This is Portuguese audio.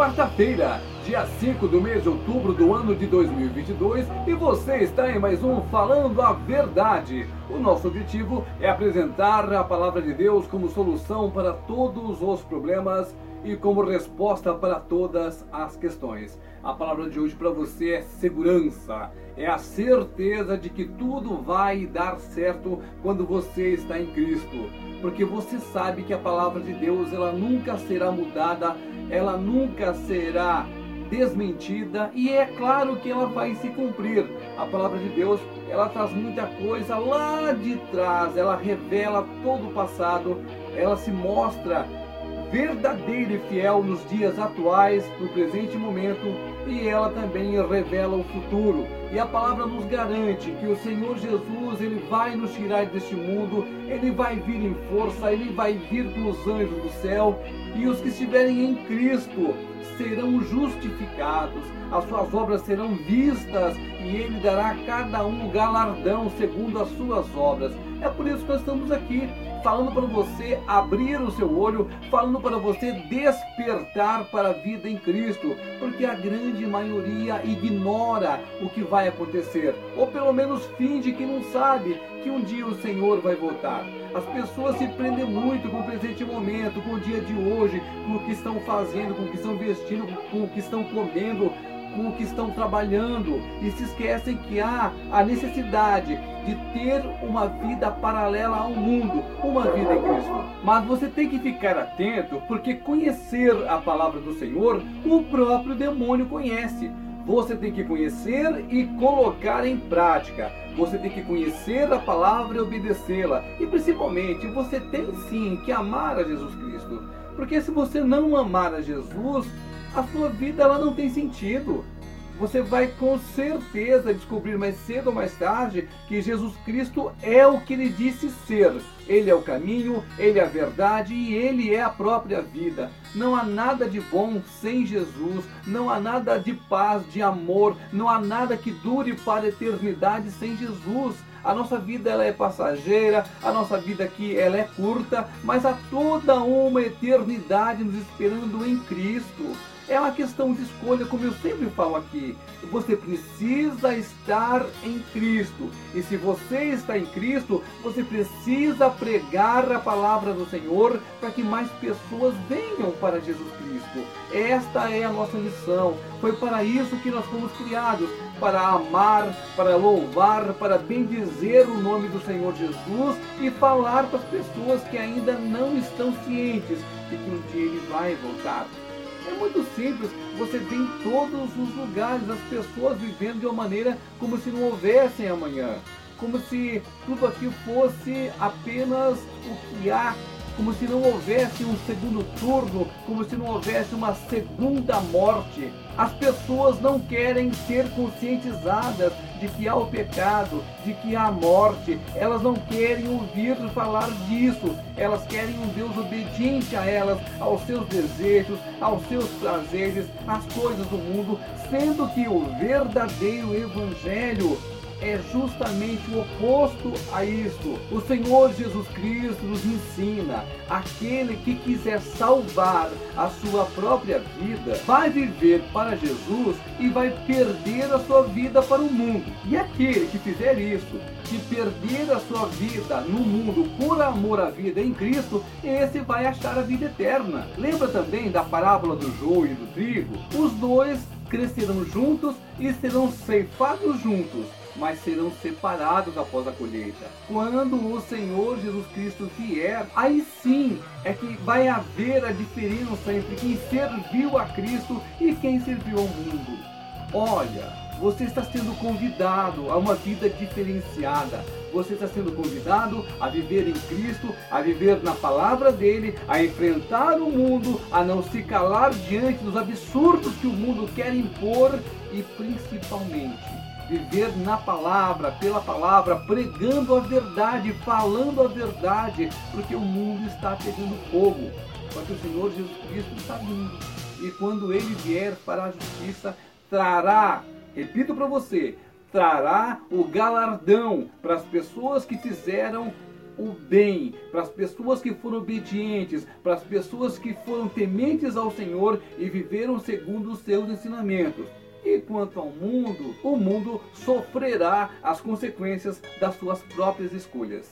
quarta-feira, dia 5 do mês de outubro do ano de 2022, e você está em mais um Falando a Verdade. O nosso objetivo é apresentar a palavra de Deus como solução para todos os problemas e como resposta para todas as questões. A palavra de hoje para você é segurança, é a certeza de que tudo vai dar certo quando você está em Cristo, porque você sabe que a palavra de Deus ela nunca será mudada, ela nunca será desmentida e é claro que ela vai se cumprir. A palavra de Deus, ela traz muita coisa lá de trás, ela revela todo o passado, ela se mostra verdadeira e fiel nos dias atuais, no presente momento, e ela também revela o futuro. E a palavra nos garante que o Senhor Jesus, ele vai nos tirar deste mundo, ele vai vir em força, ele vai vir com os anjos do céu, e os que estiverem em Cristo serão justificados, as suas obras serão vistas e ele dará a cada um galardão segundo as suas obras. É por isso que nós estamos aqui falando para você abrir o seu olho, falando para você despertar para a vida em Cristo, porque a grande maioria ignora o que vai acontecer, ou pelo menos finge que não sabe que um dia o Senhor vai voltar. As pessoas se prendem muito com o presente momento, com o dia de hoje, com o que estão fazendo, com o que estão vestindo, com o que estão comendo, com o que estão trabalhando e se esquecem que há a necessidade de ter uma vida paralela ao mundo, uma vida em Cristo. Mas você tem que ficar atento, porque conhecer a palavra do Senhor, o próprio demônio conhece. Você tem que conhecer e colocar em prática. Você tem que conhecer a palavra e obedecê-la. E principalmente, você tem sim que amar a Jesus Cristo. Porque se você não amar a Jesus, a sua vida ela não tem sentido. Você vai com certeza descobrir mais cedo ou mais tarde que Jesus Cristo é o que ele disse ser. Ele é o caminho, ele é a verdade e ele é a própria vida. Não há nada de bom sem Jesus, não há nada de paz, de amor, não há nada que dure para a eternidade sem Jesus. A nossa vida ela é passageira, a nossa vida aqui ela é curta, mas há toda uma eternidade nos esperando em Cristo. É uma questão de escolha, como eu sempre falo aqui. Você precisa estar em Cristo. E se você está em Cristo, você precisa pregar a palavra do Senhor para que mais pessoas venham para Jesus Cristo. Esta é a nossa missão. Foi para isso que nós fomos criados para amar, para louvar, para bendizer o nome do Senhor Jesus e falar para as pessoas que ainda não estão cientes de que um dia ele vai voltar. É muito simples, você vê em todos os lugares as pessoas vivendo de uma maneira como se não houvessem amanhã, como se tudo aqui fosse apenas o que há, como se não houvesse um segundo turno, como se não houvesse uma segunda morte. As pessoas não querem ser conscientizadas de que há o pecado, de que há a morte. Elas não querem ouvir falar disso. Elas querem um Deus obediente a elas, aos seus desejos, aos seus prazeres, às coisas do mundo, sendo que o verdadeiro evangelho é justamente o oposto a isto. O Senhor Jesus Cristo nos ensina: aquele que quiser salvar a sua própria vida vai viver para Jesus e vai perder a sua vida para o mundo. E aquele que fizer isso, que perder a sua vida no mundo por amor à vida em Cristo, esse vai achar a vida eterna. Lembra também da parábola do joio e do trigo? Os dois crescerão juntos e serão ceifados juntos mas serão separados após a colheita. Quando o Senhor Jesus Cristo vier, aí sim é que vai haver a diferença entre quem serviu a Cristo e quem serviu ao mundo. Olha, você está sendo convidado a uma vida diferenciada. Você está sendo convidado a viver em Cristo, a viver na palavra dele, a enfrentar o mundo, a não se calar diante dos absurdos que o mundo quer impor e principalmente viver na palavra, pela palavra, pregando a verdade, falando a verdade, porque o mundo está pegando fogo. Só que o Senhor Jesus Cristo está vindo. E quando ele vier para a justiça, trará, repito para você, trará o galardão para as pessoas que fizeram o bem, para as pessoas que foram obedientes, para as pessoas que foram tementes ao Senhor e viveram segundo os seus ensinamentos. E quanto ao mundo, o mundo sofrerá as consequências das suas próprias escolhas.